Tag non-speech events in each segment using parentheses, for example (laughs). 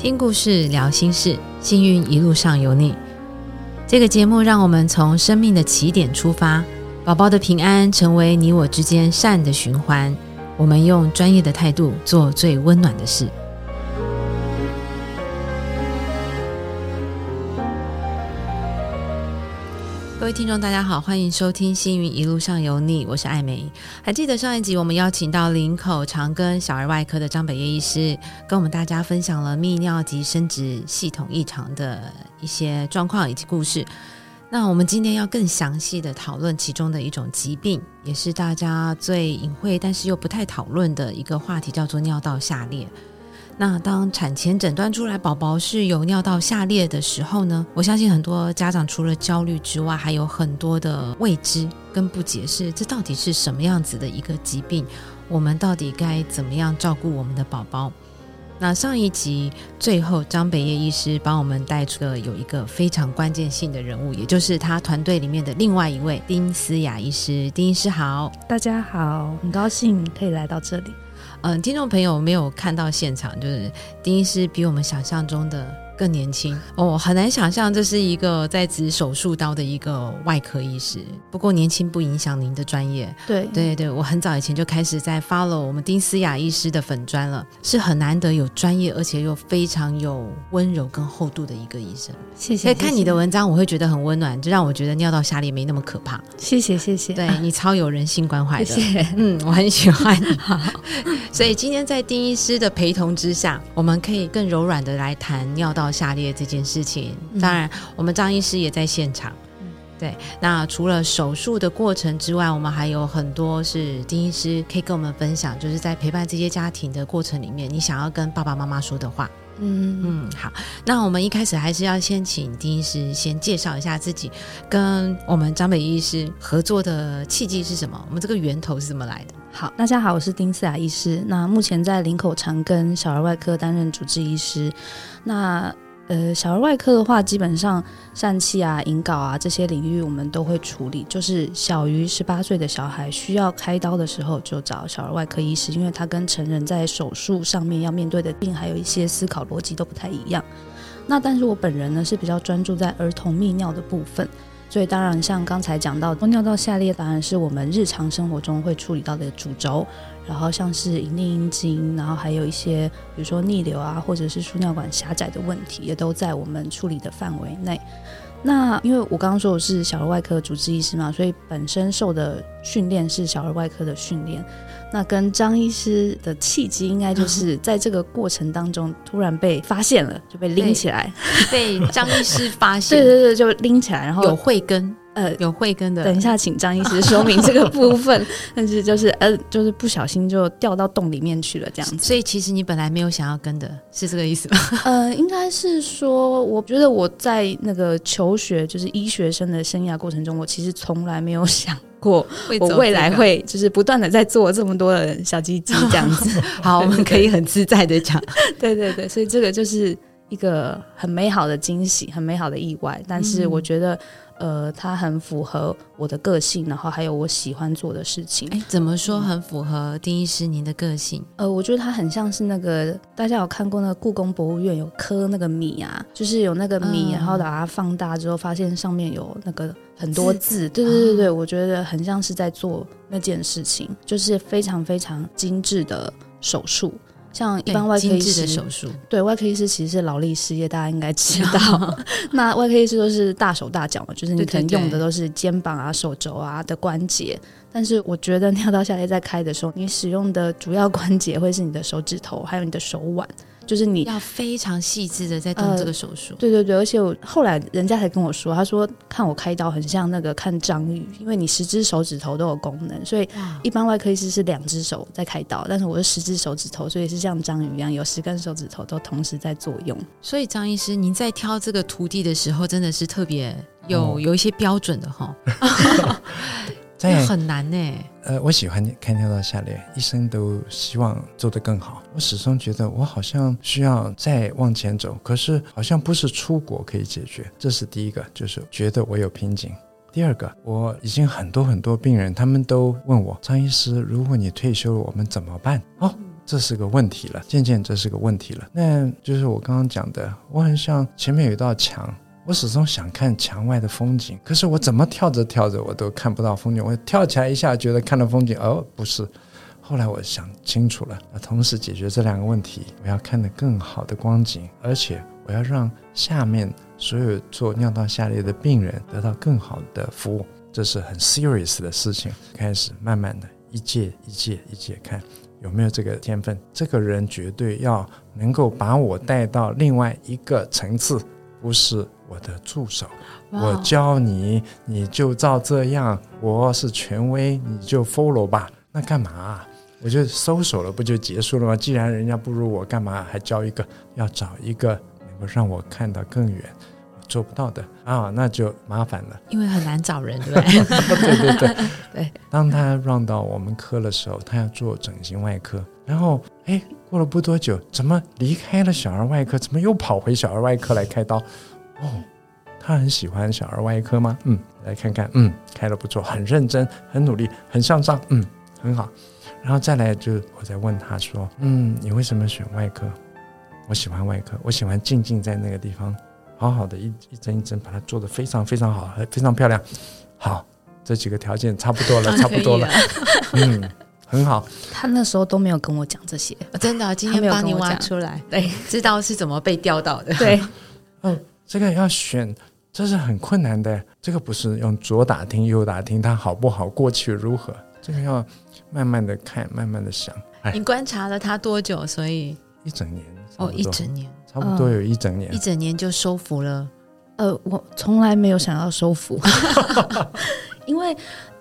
听故事，聊心事，幸运一路上有你。这个节目让我们从生命的起点出发，宝宝的平安成为你我之间善的循环。我们用专业的态度做最温暖的事。各位听众，大家好，欢迎收听《幸运一路上有你》，我是艾美。还记得上一集我们邀请到林口长庚小儿外科的张北叶医师，跟我们大家分享了泌尿及生殖系统异常的一些状况以及故事。那我们今天要更详细的讨论其中的一种疾病，也是大家最隐晦但是又不太讨论的一个话题，叫做尿道下裂。那当产前诊断出来宝宝是有尿道下裂的时候呢，我相信很多家长除了焦虑之外，还有很多的未知跟不解，释这到底是什么样子的一个疾病？我们到底该怎么样照顾我们的宝宝？那上一集最后，张北叶医师帮我们带出了有一个非常关键性的人物，也就是他团队里面的另外一位丁思雅医师。丁医师好，大家好，很高兴可以来到这里。嗯，听众朋友没有看到现场，就是丁医师比我们想象中的。更年轻哦，很难想象这是一个在执手术刀的一个外科医师。不过年轻不影响您的专业。对对对，我很早以前就开始在 follow 我们丁思雅医师的粉砖了，是很难得有专业而且又非常有温柔跟厚度的一个医生。谢谢。看你的文章，我会觉得很温暖，就让我觉得尿道下裂没那么可怕。谢谢谢谢，对你超有人性关怀的。谢谢，嗯，我很喜欢你。(laughs) 所以今天在丁医师的陪同之下，我们可以更柔软的来谈尿道。下列这件事情，当然我们张医师也在现场。对，那除了手术的过程之外，我们还有很多是丁医师可以跟我们分享，就是在陪伴这些家庭的过程里面，你想要跟爸爸妈妈说的话。嗯嗯，好，那我们一开始还是要先请丁医师先介绍一下自己，跟我们张北医师合作的契机是什么？我们这个源头是怎么来的？好，大家好，我是丁思雅医师。那目前在林口长庚小儿外科担任主治医师。那呃，小儿外科的话，基本上疝气啊、引睾啊这些领域，我们都会处理。就是小于十八岁的小孩需要开刀的时候，就找小儿外科医师，因为他跟成人在手术上面要面对的病，还有一些思考逻辑都不太一样。那但是我本人呢，是比较专注在儿童泌尿的部分。所以当然，像刚才讲到尿道下裂，当然是我们日常生活中会处理到的主轴。然后像是隐匿阴茎，然后还有一些比如说逆流啊，或者是输尿管狭窄的问题，也都在我们处理的范围内。那因为我刚刚说我是小儿外科主治医师嘛，所以本身受的训练是小儿外科的训练。那跟张医师的契机，应该就是在这个过程当中突然被发现了，就被拎起来，(laughs) 被张医师发现，对对对，就拎起来，然后有慧根，呃，有慧根的。等一下，请张医师说明这个部分。(laughs) 但是就是呃，就是不小心就掉到洞里面去了，这样子。所以其实你本来没有想要跟的，是这个意思吗？呃，应该是说，我觉得我在那个求学，就是医学生的生涯过程中，我其实从来没有想。过我未来会就是不断的在做这么多的小鸡鸡这样子，好，我们可以很自在的讲，对对对，所以这个就是一个很美好的惊喜，很美好的意外，但是我觉得。呃，它很符合我的个性，然后还有我喜欢做的事情。哎，怎么说很符合丁医师您的个性？呃，我觉得它很像是那个大家有看过那个故宫博物院有刻那个米啊，就是有那个米，然后把它放大之后，发现上面有那个很多字。对对对对，我觉得很像是在做那件事情，就是非常非常精致的手术。像一般外科医师的手术，对外科医师其实是劳力事业，大家应该知道。(laughs) 那外科医师都是大手大脚嘛，就是你可能用的都是肩膀啊、手肘啊的关节。但是我觉得尿道下裂在开的时候，你使用的主要关节会是你的手指头，还有你的手腕。就是你要非常细致的在动这个手术，对对对，而且我后来人家才跟我说，他说看我开刀很像那个看章鱼，因为你十只手指头都有功能，所以一般外科医师是两只手在开刀，但是我是十只手指头，所以是像章鱼一样，有十根手指头都同时在作用。所以张医师，您在挑这个徒弟的时候，真的是特别有有一些标准的哈。(laughs) (laughs) (laughs) 很难呢。呃，我喜欢看跳到下列，医生都希望做得更好。我始终觉得我好像需要再往前走，可是好像不是出国可以解决。这是第一个，就是觉得我有瓶颈。第二个，我已经很多很多病人，他们都问我张医师，如果你退休了，我们怎么办？哦。这是个问题了，渐渐这是个问题了。那就是我刚刚讲的，我很像前面有一道墙，我始终想看墙外的风景，可是我怎么跳着跳着我都看不到风景。我跳起来一下，觉得看到风景，哦，不是。后来我想清楚了，那同时解决这两个问题，我要看得更好的光景，而且我要让下面所有做尿道下裂的病人得到更好的服务，这是很 serious 的事情。开始慢慢的一届一届一届看有没有这个天分，这个人绝对要能够把我带到另外一个层次，不是我的助手，我教你你就照这样，我是权威，你就 follow 吧，那干嘛？我就收手了，不就结束了吗？既然人家不如我，干嘛还教一个？要找一个能够让我看到更远，我做不到的啊，那就麻烦了。因为很难找人，对不对？(laughs) 对对对 (laughs) 对。当他让到我们科的时候，他要做整形外科，然后哎，过了不多久，怎么离开了小儿外科？怎么又跑回小儿外科来开刀？哦，他很喜欢小儿外科吗？嗯，来看看，嗯，开的不错，很认真，很努力，很向上，嗯，很好。然后再来就我再问他说：“嗯，你为什么选外科？我喜欢外科，我喜欢静静在那个地方，好好的一一针一针把它做得非常非常好，非常漂亮。好，这几个条件差不多了，差不多了。(laughs) 嗯，很好。他那时候都没有跟我讲这些，真的，今天帮你挖出来，对，知道是怎么被钓到的。对，(laughs) 嗯，这个要选，这是很困难的。这个不是用左打听右打听，它好不好，过去如何，这个要。”慢慢的看，慢慢的想。你观察了他多久？所以一整年哦，一整年，差不多有一整年，一整年就收服了。呃，我从来没有想要收服，(laughs) (laughs) 因为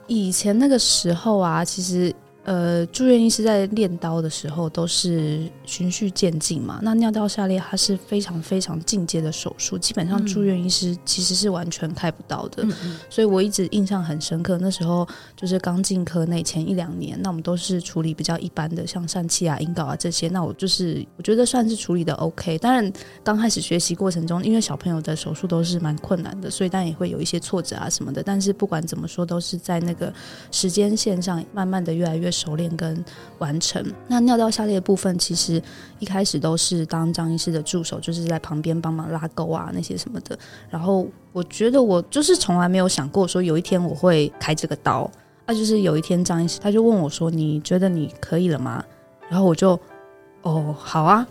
以前那个时候啊，其实。呃，住院医师在练刀的时候都是循序渐进嘛。那尿道下裂它是非常非常进阶的手术，基本上住院医师其实是完全开不到的。所以我一直印象很深刻。那时候就是刚进科内前一两年，那我们都是处理比较一般的，像疝气啊、引睾啊这些。那我就是我觉得算是处理的 OK。当然刚开始学习过程中，因为小朋友的手术都是蛮困难的，所以当然也会有一些挫折啊什么的。但是不管怎么说，都是在那个时间线上慢慢的越来越。熟练跟完成。那尿道下裂的部分，其实一开始都是当张医师的助手，就是在旁边帮忙拉钩啊那些什么的。然后我觉得我就是从来没有想过说有一天我会开这个刀。那就是有一天张医师他就问我说：“你觉得你可以了吗？”然后我就。哦，好啊，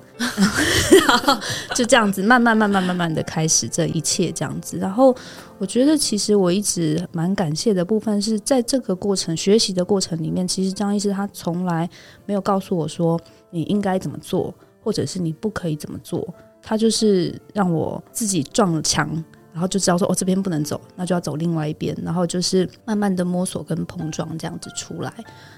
(laughs) 就这样子，慢慢、慢慢、慢慢的开始这一切这样子。然后，我觉得其实我一直蛮感谢的部分是在这个过程学习的过程里面，其实张医师他从来没有告诉我说你应该怎么做，或者是你不可以怎么做，他就是让我自己撞了墙，然后就知道说哦这边不能走，那就要走另外一边，然后就是慢慢的摸索跟碰撞这样子出来。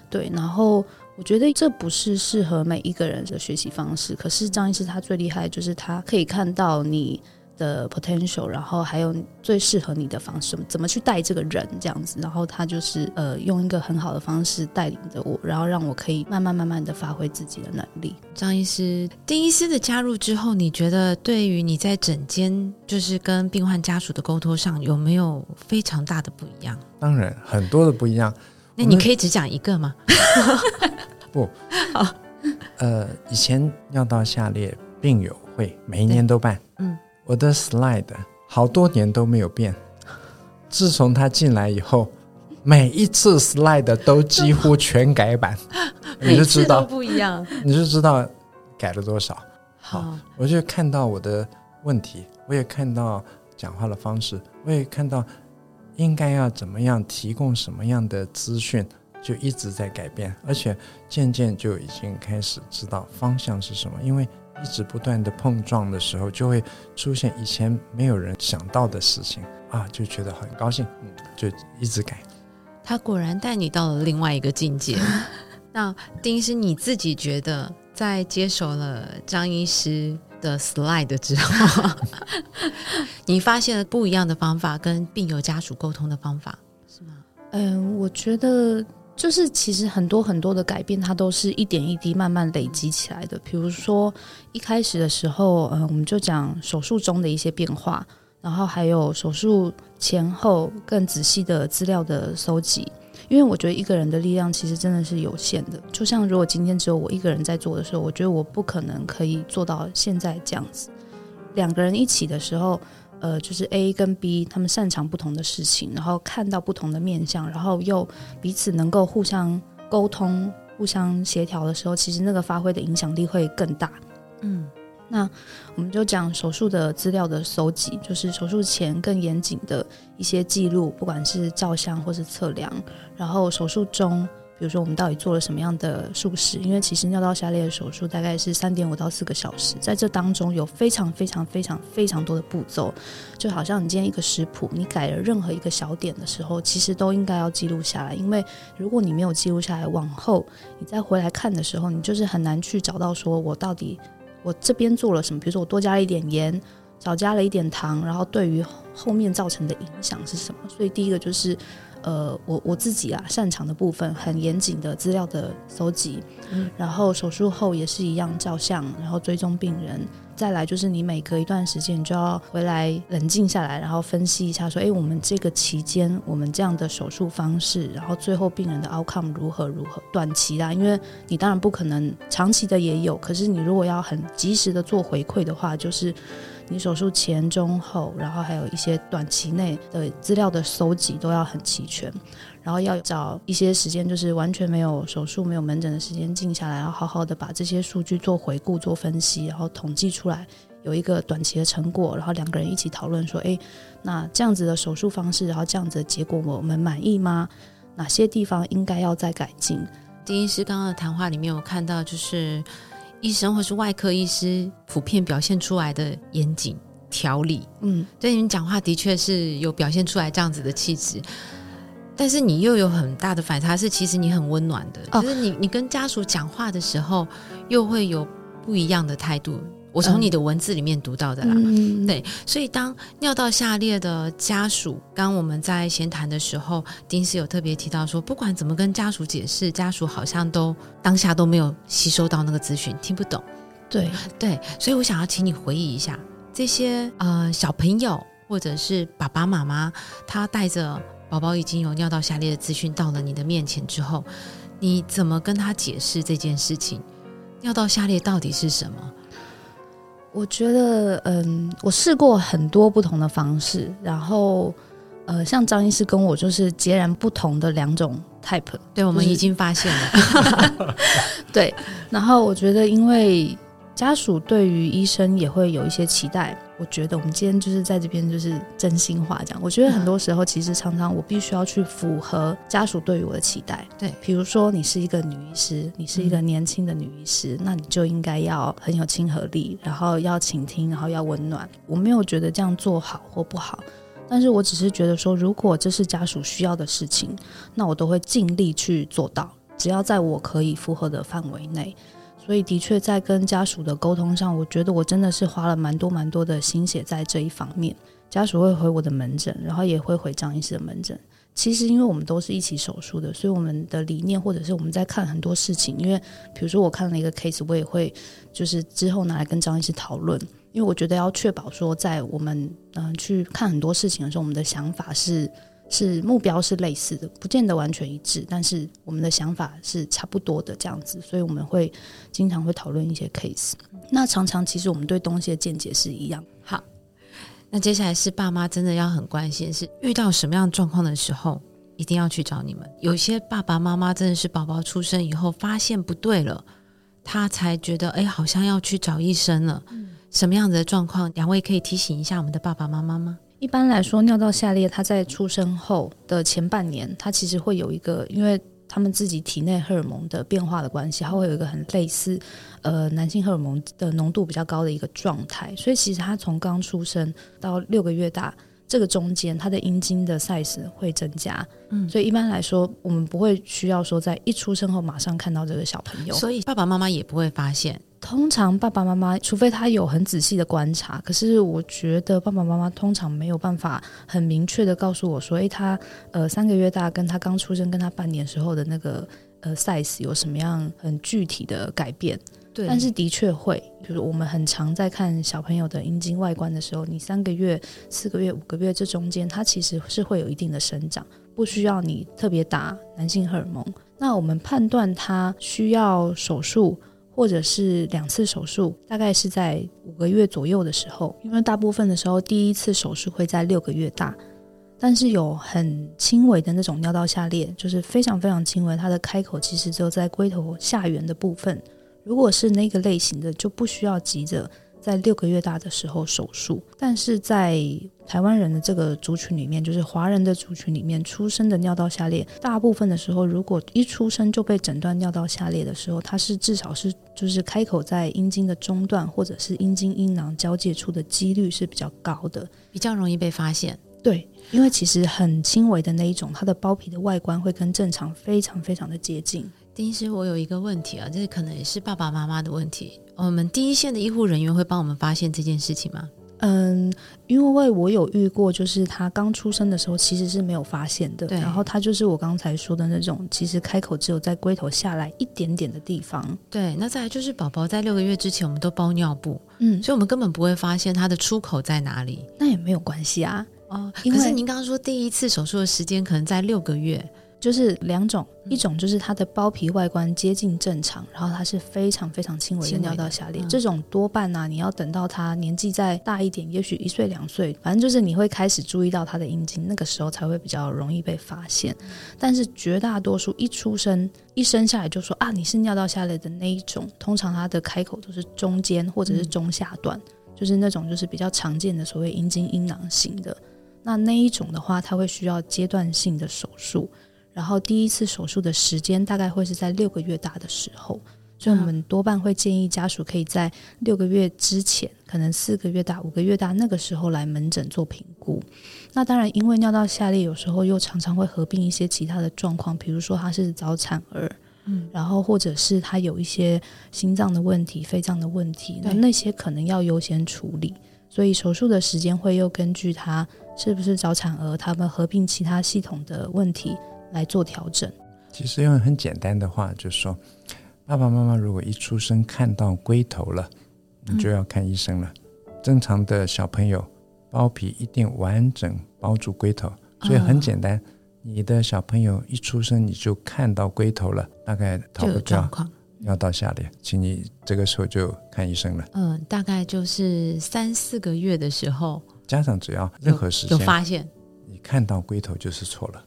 对，然后。我觉得这不是适合每一个人的学习方式。可是张医师他最厉害，就是他可以看到你的 potential，然后还有最适合你的方式，怎么去带这个人这样子。然后他就是呃，用一个很好的方式带领着我，然后让我可以慢慢慢慢的发挥自己的能力。张医师，丁医师的加入之后，你觉得对于你在诊间就是跟病患家属的沟通上有没有非常大的不一样？当然，很多的不一样。那你可以只讲一个吗？(laughs) 不，好，呃，以前尿道下裂病友会每一年都办，嗯，我的 slide 好多年都没有变，自从他进来以后，每一次 slide 都几乎全改版，(laughs) 你就知道不一样，你就知道改了多少。好，我就看到我的问题，我也看到讲话的方式，我也看到。应该要怎么样提供什么样的资讯，就一直在改变，而且渐渐就已经开始知道方向是什么。因为一直不断的碰撞的时候，就会出现以前没有人想到的事情啊，就觉得很高兴，嗯，就一直改。他果然带你到了另外一个境界。(laughs) 那丁医师，你自己觉得在接手了张医师？的 slide 之后，你发现了不一样的方法跟病友家属沟通的方法是吗？嗯，我觉得就是其实很多很多的改变，它都是一点一滴慢慢累积起来的。比如说一开始的时候，嗯，我们就讲手术中的一些变化，然后还有手术前后更仔细的资料的搜集。因为我觉得一个人的力量其实真的是有限的。就像如果今天只有我一个人在做的时候，我觉得我不可能可以做到现在这样子。两个人一起的时候，呃，就是 A 跟 B 他们擅长不同的事情，然后看到不同的面相，然后又彼此能够互相沟通、互相协调的时候，其实那个发挥的影响力会更大。嗯。那我们就讲手术的资料的搜集，就是手术前更严谨的一些记录，不管是照相或是测量。然后手术中，比如说我们到底做了什么样的术式？因为其实尿道下裂的手术大概是三点五到四个小时，在这当中有非常非常非常非常多的步骤，就好像你今天一个食谱，你改了任何一个小点的时候，其实都应该要记录下来。因为如果你没有记录下来，往后你再回来看的时候，你就是很难去找到说我到底。我这边做了什么？比如说我多加了一点盐，少加了一点糖，然后对于后面造成的影响是什么？所以第一个就是，呃，我我自己啊擅长的部分，很严谨的资料的搜集，然后手术后也是一样照相，然后追踪病人。再来就是你每隔一段时间就要回来冷静下来，然后分析一下说，哎，我们这个期间我们这样的手术方式，然后最后病人的 outcome 如何如何？短期啦，因为你当然不可能长期的也有，可是你如果要很及时的做回馈的话，就是你手术前、中、后，然后还有一些短期内的资料的收集都要很齐全。然后要找一些时间，就是完全没有手术、没有门诊的时间，静下来，然后好好的把这些数据做回顾、做分析，然后统计出来有一个短期的成果，然后两个人一起讨论说：“哎，那这样子的手术方式，然后这样子的结果，我们满意吗？哪些地方应该要再改进？”丁医师刚刚的谈话里面，我看到就是医生或是外科医师普遍表现出来的严谨条理，嗯，对你们讲话的确是有表现出来这样子的气质。但是你又有很大的反差，是其实你很温暖的，就是你你跟家属讲话的时候，又会有不一样的态度。我从你的文字里面读到的啦，对。所以当尿道下裂的家属，刚我们在闲谈的时候，丁师有特别提到说，不管怎么跟家属解释，家属好像都当下都没有吸收到那个资讯，听不懂。对对，所以我想要请你回忆一下这些呃小朋友或者是爸爸妈妈，他带着。宝宝已经有尿道下裂的资讯到了你的面前之后，你怎么跟他解释这件事情？尿道下裂到底是什么？我觉得，嗯，我试过很多不同的方式，然后，呃，像张医师跟我就是截然不同的两种 type。对，我们已经发现了。(laughs) 对，然后我觉得，因为家属对于医生也会有一些期待。我觉得我们今天就是在这边就是真心话讲。我觉得很多时候其实常常我必须要去符合家属对于我的期待。对，比如说你是一个女医师，你是一个年轻的女医师，那你就应该要很有亲和力，然后要倾听，然后要温暖。我没有觉得这样做好或不好，但是我只是觉得说，如果这是家属需要的事情，那我都会尽力去做到，只要在我可以负荷的范围内。所以，的确在跟家属的沟通上，我觉得我真的是花了蛮多蛮多的心血在这一方面。家属会回我的门诊，然后也会回张医师的门诊。其实，因为我们都是一起手术的，所以我们的理念或者是我们在看很多事情。因为，比如说我看了一个 case，我也会就是之后拿来跟张医师讨论。因为我觉得要确保说，在我们嗯去看很多事情的时候，我们的想法是。是目标是类似的，不见得完全一致，但是我们的想法是差不多的这样子，所以我们会经常会讨论一些 case。那常常其实我们对东西的见解是一样。好，那接下来是爸妈真的要很关心，是遇到什么样状况的时候，一定要去找你们。有些爸爸妈妈真的是宝宝出生以后发现不对了，他才觉得哎，好像要去找医生了。嗯什么样子的状况？两位可以提醒一下我们的爸爸妈妈吗？一般来说，尿道下裂，它在出生后的前半年，它其实会有一个，因为他们自己体内荷尔蒙的变化的关系，它会有一个很类似，呃，男性荷尔蒙的浓度比较高的一个状态。所以，其实他从刚出生到六个月大，这个中间，他的阴茎的 size 会增加。嗯，所以一般来说，我们不会需要说在一出生后马上看到这个小朋友，所以爸爸妈妈也不会发现。通常爸爸妈妈，除非他有很仔细的观察，可是我觉得爸爸妈妈通常没有办法很明确的告诉我说，诶，他呃三个月大跟他刚出生跟他半年时候的那个呃 size 有什么样很具体的改变。对，但是的确会，就是我们很常在看小朋友的阴茎外观的时候，你三个月、四个月、五个月这中间，它其实是会有一定的生长。不需要你特别打男性荷尔蒙。那我们判断他需要手术。或者是两次手术，大概是在五个月左右的时候，因为大部分的时候第一次手术会在六个月大，但是有很轻微的那种尿道下裂，就是非常非常轻微，它的开口其实就在龟头下缘的部分。如果是那个类型的，就不需要急着。在六个月大的时候手术，但是在台湾人的这个族群里面，就是华人的族群里面，出生的尿道下裂，大部分的时候，如果一出生就被诊断尿道下裂的时候，它是至少是就是开口在阴茎的中段或者是阴茎阴囊交界处的几率是比较高的，比较容易被发现。对，因为其实很轻微的那一种，它的包皮的外观会跟正常非常非常的接近。丁医师，我有一个问题啊，这可能也是爸爸妈妈的问题。我们第一线的医护人员会帮我们发现这件事情吗？嗯，因为我有遇过，就是他刚出生的时候其实是没有发现的。然后他就是我刚才说的那种，其实开口只有在龟头下来一点点的地方。对，那再来就是宝宝在六个月之前，我们都包尿布，嗯，所以我们根本不会发现他的出口在哪里。那也没有关系啊。哦，可是您刚刚说第一次手术的时间可能在六个月。就是两种，一种就是它的包皮外观接近正常，然后它是非常非常轻微的尿道下裂。这种多半呢，你要等到他年纪再大一点，也许一岁两岁，反正就是你会开始注意到他的阴茎，那个时候才会比较容易被发现。但是绝大多数一出生一生下来就说啊你是尿道下裂的那一种，通常它的开口都是中间或者是中下段，就是那种就是比较常见的所谓阴茎阴囊型的。那那一种的话，它会需要阶段性的手术。然后第一次手术的时间大概会是在六个月大的时候，所以我们多半会建议家属可以在六个月之前，可能四个月大、五个月大那个时候来门诊做评估。那当然，因为尿道下裂有时候又常常会合并一些其他的状况，比如说他是早产儿，嗯，然后或者是他有一些心脏的问题、肺脏的问题，那那些可能要优先处理。所以手术的时间会又根据他是不是早产儿，他们合并其他系统的问题。来做调整。其实用很简单的话，就是说，爸爸妈妈如果一出生看到龟头了，你就要看医生了。正常的小朋友包皮一定完整包住龟头，所以很简单。你的小朋友一出生你就看到龟头了，大概逃不掉要到下裂，请你这个时候就看医生了。嗯，大概就是三四个月的时候，家长只要任何时间有发现，你看到龟头就是错了。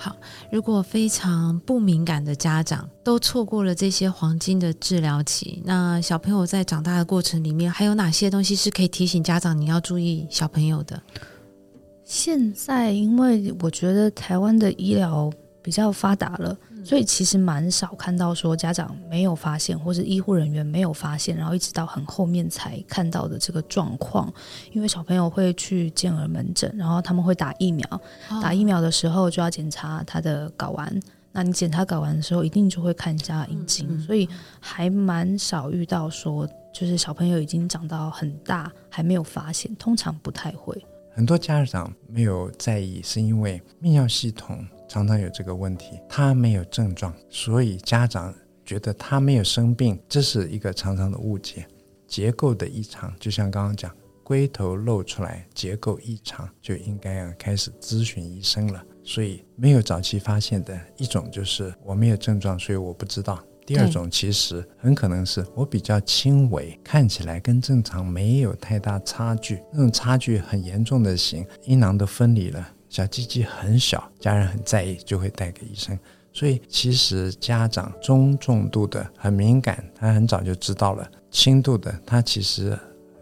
好，如果非常不敏感的家长都错过了这些黄金的治疗期，那小朋友在长大的过程里面，还有哪些东西是可以提醒家长你要注意小朋友的？现在，因为我觉得台湾的医疗比较发达了。所以其实蛮少看到说家长没有发现，或是医护人员没有发现，然后一直到很后面才看到的这个状况。因为小朋友会去健儿门诊，然后他们会打疫苗，打疫苗的时候就要检查他的睾丸。那你检查睾丸的时候，一定就会看一下阴茎。所以还蛮少遇到说，就是小朋友已经长到很大还没有发现，通常不太会。很多家长没有在意，是因为泌尿系统。常常有这个问题，他没有症状，所以家长觉得他没有生病，这是一个常常的误解。结构的异常，就像刚刚讲，龟头露出来，结构异常，就应该要开始咨询医生了。所以没有早期发现的一种就是我没有症状，所以我不知道。第二种其实很可能是我比较轻微，看起来跟正常没有太大差距，那种差距很严重的型，阴囊都分离了。小鸡鸡很小，家人很在意，就会带给医生。所以其实家长中重度的很敏感，他很早就知道了；轻度的他其实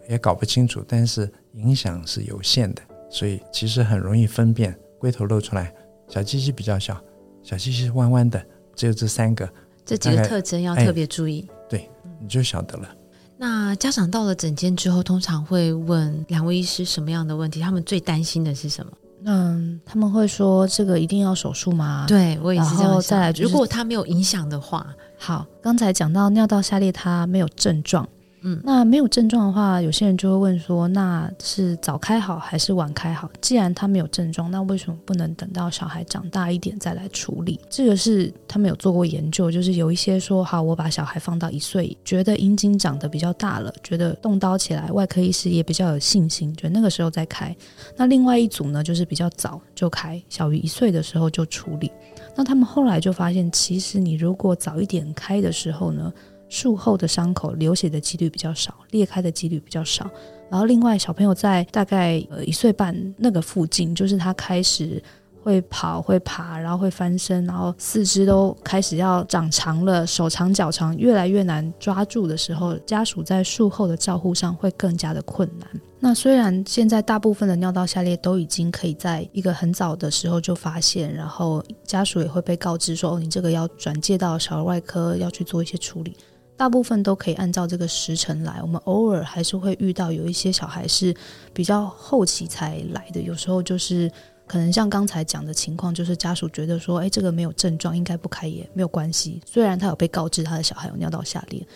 也搞不清楚，但是影响是有限的。所以其实很容易分辨，龟头露出来，小鸡鸡比较小，小鸡鸡弯弯的，只有这三个，这几个特征要特别注意。对，你就晓得了。那家长到了诊间之后，通常会问两位医师什么样的问题？他们最担心的是什么？嗯，他们会说这个一定要手术吗？对我也是这样再来，如果它没有影响的话，好，刚才讲到尿道下裂，它没有症状，嗯，那没有症状的话，有些人就会问说，那是早开好还是晚开好？既然他没有症状，那为什么不能等到小孩长大一点再来处理？这个是他们有做过研究，就是有一些说，好，我把小孩放到一岁，觉得阴茎长得比较大了，觉得动刀起来，外科医师也比较有信心，觉得那个时候再开。那另外一组呢，就是比较早就开，小于一岁的时候就处理。那他们后来就发现，其实你如果早一点开的时候呢，术后的伤口流血的几率比较少，裂开的几率比较少。然后另外，小朋友在大概呃一岁半那个附近，就是他开始。会跑会爬，然后会翻身，然后四肢都开始要长长了，手长脚长，越来越难抓住的时候，家属在术后的照护上会更加的困难。那虽然现在大部分的尿道下裂都已经可以在一个很早的时候就发现，然后家属也会被告知说，哦，你这个要转介到小儿外科要去做一些处理，大部分都可以按照这个时辰来。我们偶尔还是会遇到有一些小孩是比较后期才来的，有时候就是。可能像刚才讲的情况，就是家属觉得说，哎，这个没有症状，应该不开也没有关系。虽然他有被告知他的小孩有尿道下裂，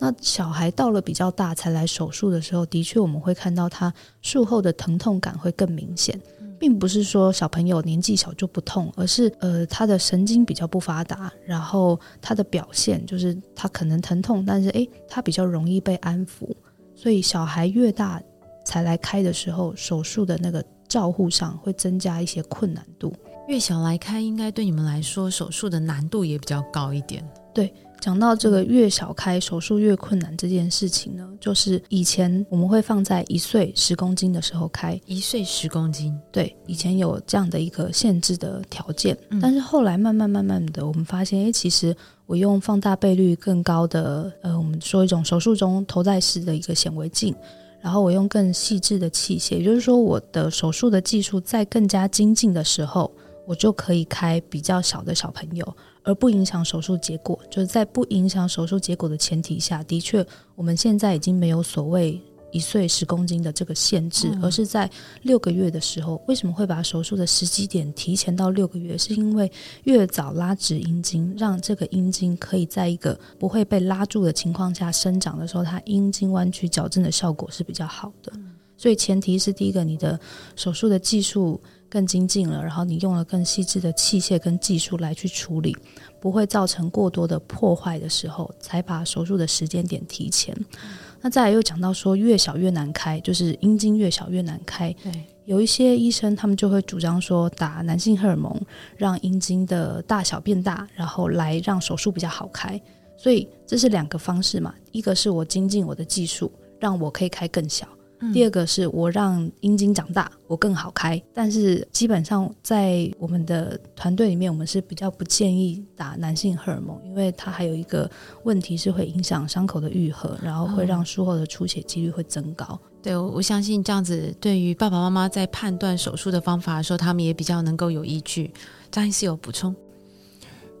那小孩到了比较大才来手术的时候，的确我们会看到他术后的疼痛感会更明显，并不是说小朋友年纪小就不痛，而是呃他的神经比较不发达，然后他的表现就是他可能疼痛，但是诶，他比较容易被安抚，所以小孩越大才来开的时候，手术的那个。照护上会增加一些困难度，越小来开，应该对你们来说手术的难度也比较高一点。对，讲到这个越小开手术越困难这件事情呢，就是以前我们会放在一岁十公斤的时候开，一岁十公斤，对，以前有这样的一个限制的条件，但是后来慢慢慢慢的，我们发现，哎，其实我用放大倍率更高的，呃，我们说一种手术中头戴式的一个显微镜。然后我用更细致的器械，也就是说，我的手术的技术在更加精进的时候，我就可以开比较小的小朋友，而不影响手术结果。就是在不影响手术结果的前提下，的确，我们现在已经没有所谓。一岁十公斤的这个限制，而是在六个月的时候，为什么会把手术的时机点提前到六个月？是因为越早拉直阴茎，让这个阴茎可以在一个不会被拉住的情况下生长的时候，它阴茎弯曲矫正的效果是比较好的。所以前提是第一个，你的手术的技术更精进了，然后你用了更细致的器械跟技术来去处理，不会造成过多的破坏的时候，才把手术的时间点提前。那再来又讲到说，越小越难开，就是阴茎越小越难开。对，有一些医生他们就会主张说，打男性荷尔蒙让阴茎的大小变大，然后来让手术比较好开。所以这是两个方式嘛，一个是我精进我的技术，让我可以开更小。第二个是我让阴茎长大，我更好开。但是基本上在我们的团队里面，我们是比较不建议打男性荷尔蒙，因为它还有一个问题是会影响伤口的愈合，然后会让术后的出血几率会增高。对，我相信这样子对于爸爸妈妈在判断手术的方法的时候，他们也比较能够有依据。张医师有补充？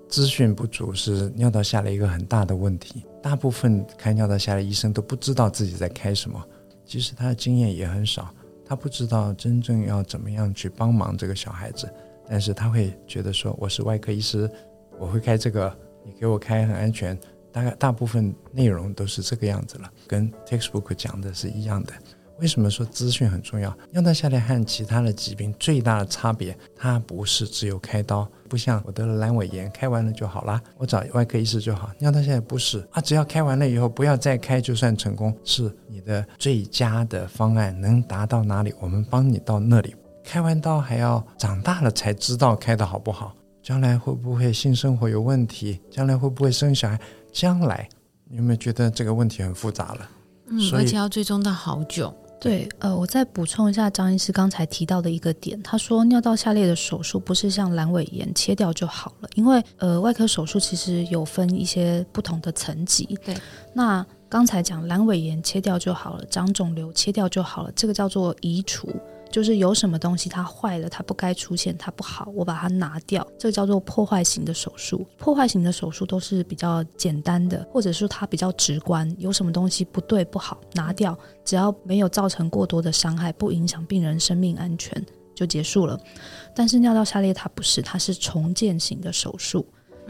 资讯不足是尿道下了一个很大的问题，大部分开尿道下的医生都不知道自己在开什么。其实他的经验也很少，他不知道真正要怎么样去帮忙这个小孩子，但是他会觉得说我是外科医师，我会开这个，你给我开很安全，大概大部分内容都是这个样子了，跟 textbook 讲的是一样的。为什么说资讯很重要？尿道下裂和其他的疾病最大的差别，它不是只有开刀，不像我得了阑尾炎，开完了就好了，我找外科医师就好。尿道下裂不是啊，只要开完了以后不要再开就算成功，是你的最佳的方案，能达到哪里，我们帮你到那里。开完刀还要长大了才知道开的好不好，将来会不会性生活有问题，将来会不会生小孩，将来你有没有觉得这个问题很复杂了？嗯，而且要追踪到好久。对，呃，我再补充一下张医师刚才提到的一个点，他说尿道下裂的手术不是像阑尾炎切掉就好了，因为呃，外科手术其实有分一些不同的层级。对，那刚才讲阑尾炎切掉就好了，长肿瘤切掉就好了，这个叫做移除。就是有什么东西它坏了，它不该出现，它不好，我把它拿掉，这个叫做破坏型的手术。破坏型的手术都是比较简单的，或者说它比较直观，有什么东西不对不好拿掉，只要没有造成过多的伤害，不影响病人生命安全就结束了。但是尿道下裂它不是，它是重建型的手术，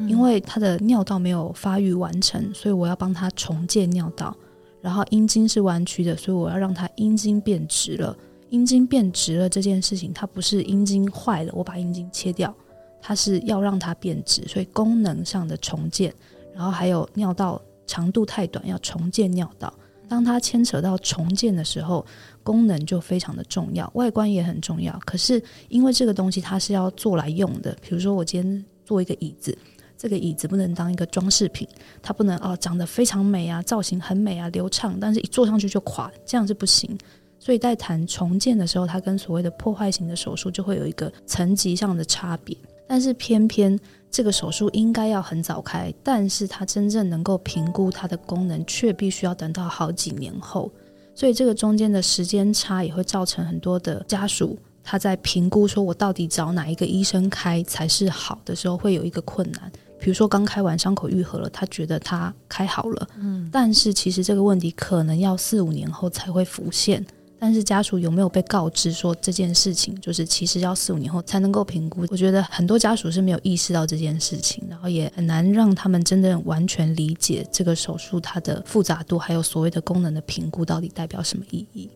因为它的尿道没有发育完成，所以我要帮它重建尿道。然后阴茎是弯曲的，所以我要让它阴茎变直了。阴茎变直了这件事情，它不是阴茎坏了，我把阴茎切掉，它是要让它变直，所以功能上的重建，然后还有尿道长度太短，要重建尿道。当它牵扯到重建的时候，功能就非常的重要，外观也很重要。可是因为这个东西它是要做来用的，比如说我今天做一个椅子，这个椅子不能当一个装饰品，它不能哦长得非常美啊，造型很美啊，流畅，但是一坐上去就垮，这样是不行。所以在谈重建的时候，它跟所谓的破坏型的手术就会有一个层级上的差别。但是偏偏这个手术应该要很早开，但是它真正能够评估它的功能，却必须要等到好几年后。所以这个中间的时间差也会造成很多的家属他在评估说我到底找哪一个医生开才是好的时候，会有一个困难。比如说刚开完伤口愈合了，他觉得他开好了，嗯，但是其实这个问题可能要四五年后才会浮现。但是家属有没有被告知说这件事情，就是其实要四五年后才能够评估？我觉得很多家属是没有意识到这件事情，然后也很难让他们真正完全理解这个手术它的复杂度，还有所谓的功能的评估到底代表什么意义。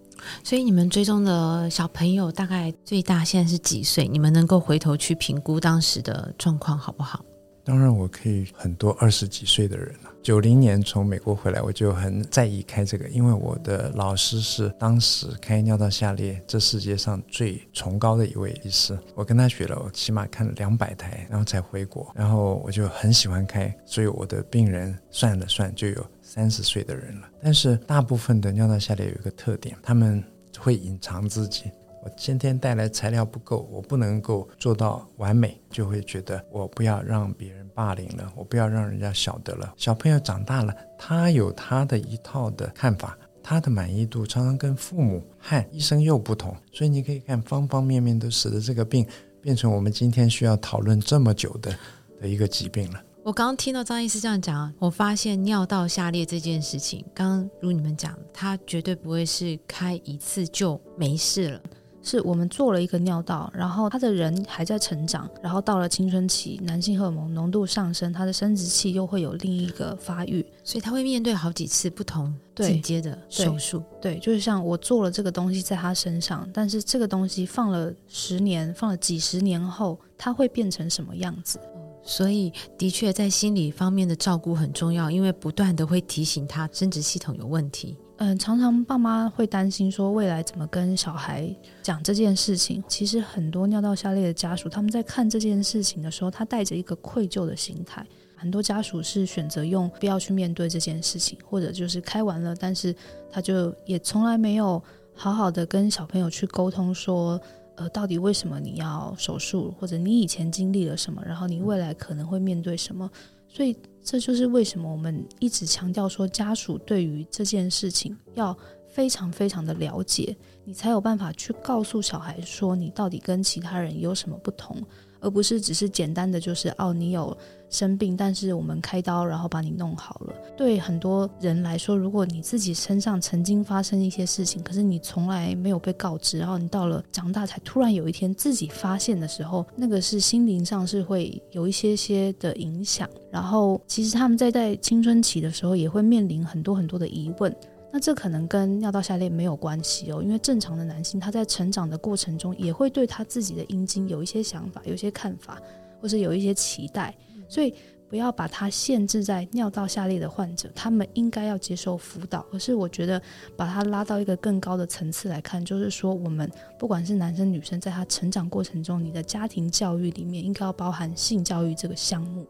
所以你们追踪的小朋友大概最大现在是几岁？你们能够回头去评估当时的状况好不好？当然，我可以很多二十几岁的人了。九零年从美国回来，我就很在意开这个，因为我的老师是当时开尿道下裂这世界上最崇高的一位医师。我跟他学了，我起码看了两百台，然后才回国。然后我就很喜欢开，所以我的病人算了算就有三十岁的人了。但是大部分的尿道下裂有一个特点，他们会隐藏自己。我今天带来材料不够，我不能够做到完美，就会觉得我不要让别人霸凌了，我不要让人家晓得了。小朋友长大了，他有他的一套的看法，他的满意度常常跟父母和医生又不同，所以你可以看方方面面都使得这个病变成我们今天需要讨论这么久的的一个疾病了。我刚刚听到张医师这样讲，我发现尿道下裂这件事情，刚如你们讲，它绝对不会是开一次就没事了。是我们做了一个尿道，然后他的人还在成长，然后到了青春期，男性荷尔蒙浓度上升，他的生殖器又会有另一个发育，所以他会面对好几次不同进阶的手术。对，就是像我做了这个东西在他身上，但是这个东西放了十年，放了几十年后，他会变成什么样子？所以的确在心理方面的照顾很重要，因为不断的会提醒他生殖系统有问题。嗯，常常爸妈会担心说未来怎么跟小孩讲这件事情。其实很多尿道下裂的家属，他们在看这件事情的时候，他带着一个愧疚的心态。很多家属是选择用不要去面对这件事情，或者就是开完了，但是他就也从来没有好好的跟小朋友去沟通说，呃，到底为什么你要手术，或者你以前经历了什么，然后你未来可能会面对什么。所以这就是为什么我们一直强调说，家属对于这件事情要非常非常的了解，你才有办法去告诉小孩说，你到底跟其他人有什么不同。而不是只是简单的就是哦，你有生病，但是我们开刀然后把你弄好了。对很多人来说，如果你自己身上曾经发生一些事情，可是你从来没有被告知，然后你到了长大才突然有一天自己发现的时候，那个是心灵上是会有一些些的影响。然后其实他们在在青春期的时候也会面临很多很多的疑问。那这可能跟尿道下裂没有关系哦，因为正常的男性他在成长的过程中也会对他自己的阴茎有一些想法、有一些看法，或是有一些期待，所以不要把它限制在尿道下裂的患者，他们应该要接受辅导。可是我觉得把它拉到一个更高的层次来看，就是说我们不管是男生女生，在他成长过程中，你的家庭教育里面应该要包含性教育这个项目，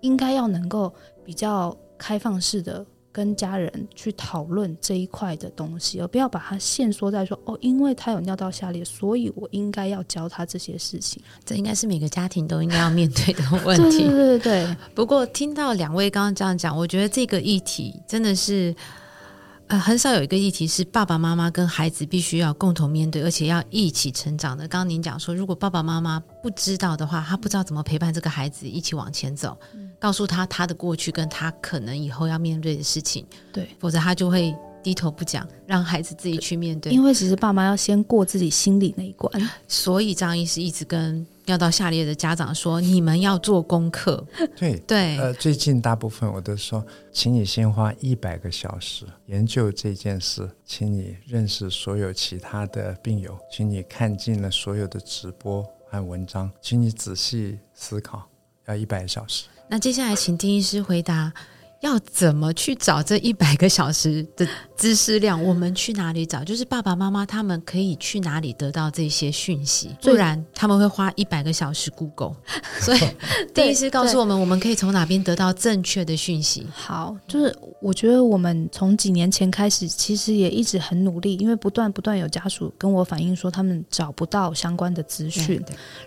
应该要能够比较开放式的。跟家人去讨论这一块的东西，而不要把它限缩在说哦，因为他有尿道下裂，所以我应该要教他这些事情。这应该是每个家庭都应该要面对的问题。(laughs) 对对对。不过听到两位刚刚这样讲，我觉得这个议题真的是。呃，很少有一个议题是爸爸妈妈跟孩子必须要共同面对，而且要一起成长的。刚刚您讲说，如果爸爸妈妈不知道的话，他不知道怎么陪伴这个孩子一起往前走，告诉他他的过去跟他可能以后要面对的事情，对，否则他就会低头不讲，让孩子自己去面对。因为其实爸妈要先过自己心里那一关，(laughs) 所以张医师一直跟要到下列的家长说，你们要做功课。对对，呃，最近大部分我都说，请你先花一百个小时研究这件事，请你认识所有其他的病友，请你看尽了所有的直播和文章，请你仔细思考，要一百小时。那接下来请丁医师回答。要怎么去找这一百个小时的知识量？我们去哪里找？就是爸爸妈妈他们可以去哪里得到这些讯息？不然他们会花一百个小时 Google。(laughs) 所以第一是告诉我们，我们可以从哪边得到正确的讯息。好，就是我觉得我们从几年前开始，其实也一直很努力，因为不断不断有家属跟我反映说，他们找不到相关的资讯。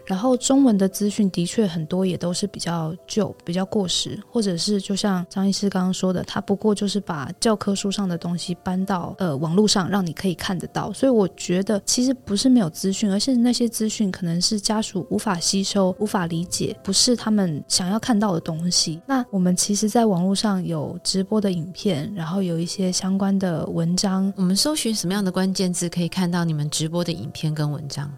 然后中文的资讯的确很多也都是比较旧、比较过时，或者是就像张医师。刚刚说的，他不过就是把教科书上的东西搬到呃网络上，让你可以看得到。所以我觉得其实不是没有资讯，而是那些资讯可能是家属无法吸收、无法理解，不是他们想要看到的东西。那我们其实，在网络上有直播的影片，然后有一些相关的文章。我们搜寻什么样的关键字可以看到你们直播的影片跟文章？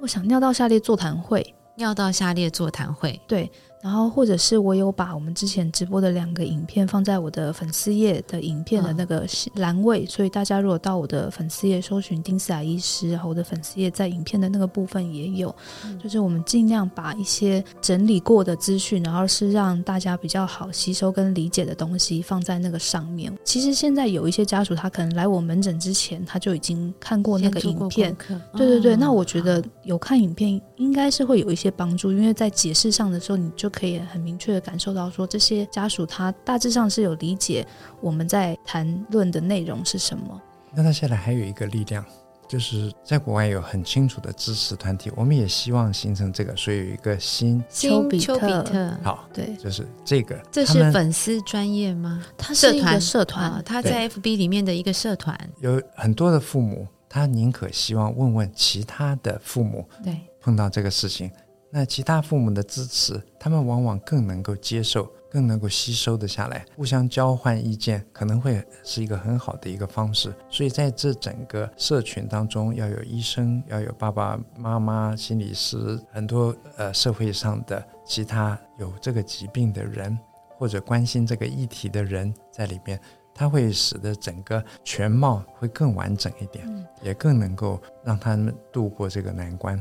我想尿道下列座谈会，尿道下列座谈会，对。然后，或者是我有把我们之前直播的两个影片放在我的粉丝页的影片的那个栏位，所以大家如果到我的粉丝页搜寻丁思雅医师，然后我的粉丝页在影片的那个部分也有，就是我们尽量把一些整理过的资讯，然后是让大家比较好吸收跟理解的东西放在那个上面。其实现在有一些家属，他可能来我门诊之前，他就已经看过那个影片，对对对。那我觉得有看影片应该是会有一些帮助，因为在解释上的时候，你就。可以很明确的感受到，说这些家属他大致上是有理解我们在谈论的内容是什么。那他现在还有一个力量，就是在国外有很清楚的支持团体，我们也希望形成这个，所以有一个新丘比特。好，对，就是这个。这是粉丝专业吗？他是一个社团，他在 FB 里面的一个社团，有很多的父母，他宁可希望问问其他的父母，对，碰到这个事情。那其他父母的支持，他们往往更能够接受，更能够吸收的下来，互相交换意见，可能会是一个很好的一个方式。所以在这整个社群当中，要有医生，要有爸爸妈妈、心理师，很多呃社会上的其他有这个疾病的人，或者关心这个议题的人在里面，它会使得整个全貌会更完整一点，也更能够让他们度过这个难关。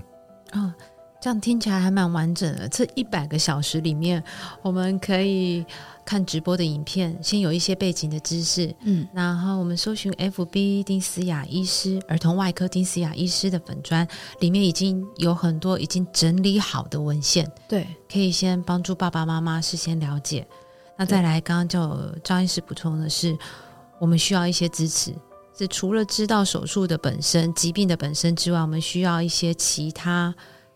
啊。这样听起来还蛮完整的。这一百个小时里面，我们可以看直播的影片，先有一些背景的知识，嗯，然后我们搜寻 FB 丁思雅医师儿童外科丁思雅医师的粉砖，里面已经有很多已经整理好的文献，对，可以先帮助爸爸妈妈事先了解。那再来，刚刚叫张医师补充的是，我们需要一些支持，是除了知道手术的本身、疾病的本身之外，我们需要一些其他。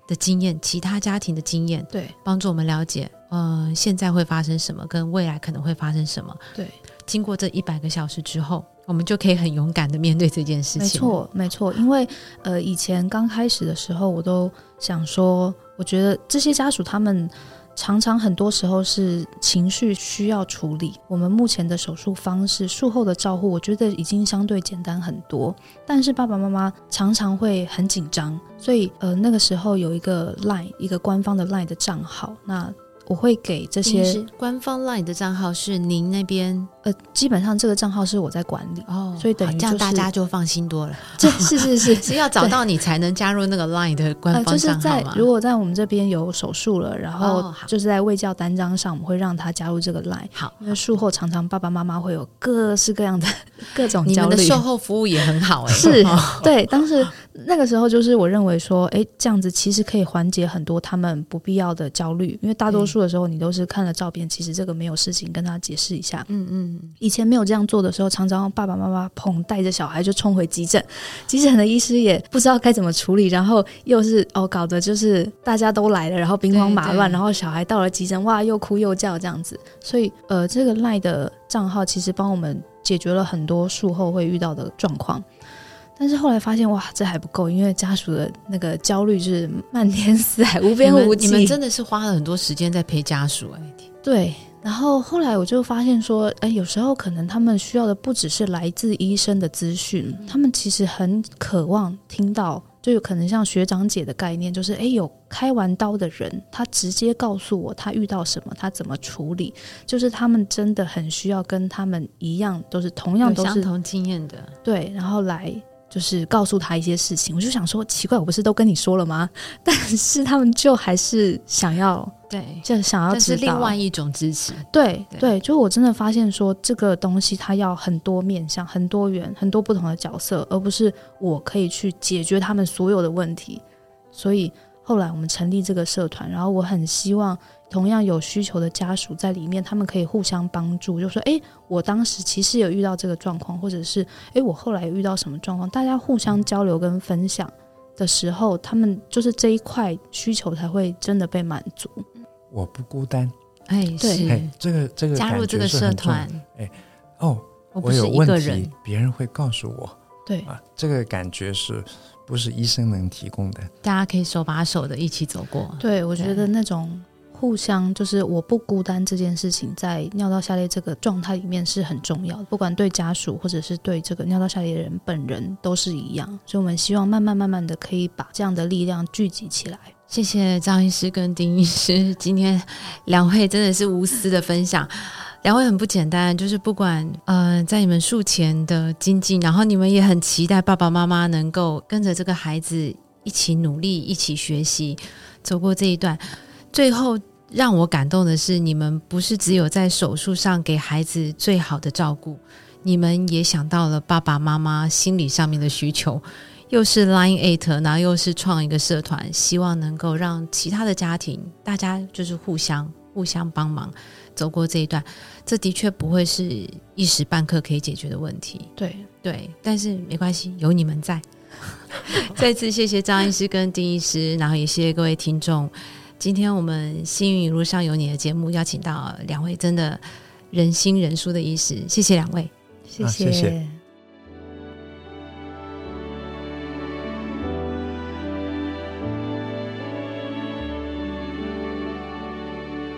的经验，其他家庭的经验，对，帮助我们了解，呃，现在会发生什么，跟未来可能会发生什么。对，经过这一百个小时之后，我们就可以很勇敢的面对这件事情。没错，没错，因为呃，以前刚开始的时候，我都想说，我觉得这些家属他们。常常很多时候是情绪需要处理。我们目前的手术方式、术后的照护，我觉得已经相对简单很多。但是爸爸妈妈常常会很紧张，所以呃那个时候有一个 Line 一个官方的 Line 的账号，那我会给这些官方 Line 的账号是您那边。呃，基本上这个账号是我在管理哦，所以等于这样大家就放心多了。这 (laughs) 是是是 (laughs) 是要找到你才能加入那个 Line 的官方账号在如果在我们这边有手术了，然后就是在卫教单张上，我们会让他加入这个 Line。好，因为术后常常爸爸妈妈会有各式各样的 (laughs) 各种焦虑。你们的售后服务也很好哎，是对。当时那个时候就是我认为说，哎，这样子其实可以缓解很多他们不必要的焦虑，因为大多数的时候你都是看了照片，其实这个没有事情，跟他解释一下。嗯嗯，以前没有。这样做的时候，常常爸爸妈妈捧带着小孩就冲回急诊，急诊的医师也不知道该怎么处理，然后又是哦搞得就是大家都来了，然后兵荒马乱，然后小孩到了急诊哇又哭又叫这样子，所以呃这个赖的账号其实帮我们解决了很多术后会遇到的状况，但是后来发现哇这还不够，因为家属的那个焦虑是漫天四海无边无际，你们真的是花了很多时间在陪家属哎，对。然后后来我就发现说，哎，有时候可能他们需要的不只是来自医生的资讯，他们其实很渴望听到，就有可能像学长姐的概念，就是哎，有开完刀的人，他直接告诉我他遇到什么，他怎么处理，就是他们真的很需要跟他们一样，都是同样都是相同经验的，对，然后来。就是告诉他一些事情，我就想说奇怪，我不是都跟你说了吗？(laughs) 但是他们就还是想要，对，就想要知道另外一种支持。对对，就我真的发现说这个东西它要很多面向、很多元、很多不同的角色，而不是我可以去解决他们所有的问题。所以后来我们成立这个社团，然后我很希望。同样有需求的家属在里面，他们可以互相帮助。就说：“哎，我当时其实有遇到这个状况，或者是哎，我后来遇到什么状况？大家互相交流跟分享的时候，他们就是这一块需求才会真的被满足。我不孤单，哎，对，这个这个加入这个社团，哎，哦，我有问题，别人会告诉我，对啊，这个感觉是不是医生能提供的？大家可以手把手的一起走过。对，我觉得那种。互相就是我不孤单这件事情，在尿道下裂这个状态里面是很重要的，不管对家属或者是对这个尿道下裂的人本人都是一样。所以，我们希望慢慢慢慢的可以把这样的力量聚集起来。谢谢张医师跟丁医师，今天两位真的是无私的分享，两位很不简单，就是不管呃在你们术前的精进，然后你们也很期待爸爸妈妈能够跟着这个孩子一起努力，一起学习，走过这一段，最后。让我感动的是，你们不是只有在手术上给孩子最好的照顾，你们也想到了爸爸妈妈心理上面的需求。又是 Line Eight，然后又是创一个社团，希望能够让其他的家庭，大家就是互相互相帮忙走过这一段。这的确不会是一时半刻可以解决的问题。对对，但是没关系，有你们在。(laughs) 再次谢谢张医师跟丁医师，然后也谢谢各位听众。今天我们幸运一路上有你的节目，邀请到两位真的人心人书的医师，谢谢两位，谢谢。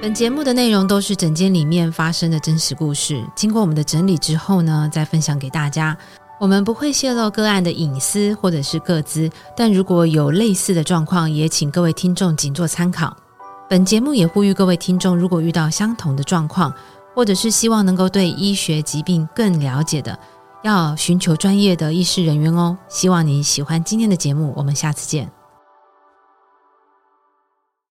本节目的内容都是诊间里面发生的真实故事，经过我们的整理之后呢，再分享给大家。我们不会泄露个案的隐私或者是个资，但如果有类似的状况，也请各位听众仅做参考。本节目也呼吁各位听众，如果遇到相同的状况，或者是希望能够对医学疾病更了解的，要寻求专业的医师人员哦。希望你喜欢今天的节目，我们下次见。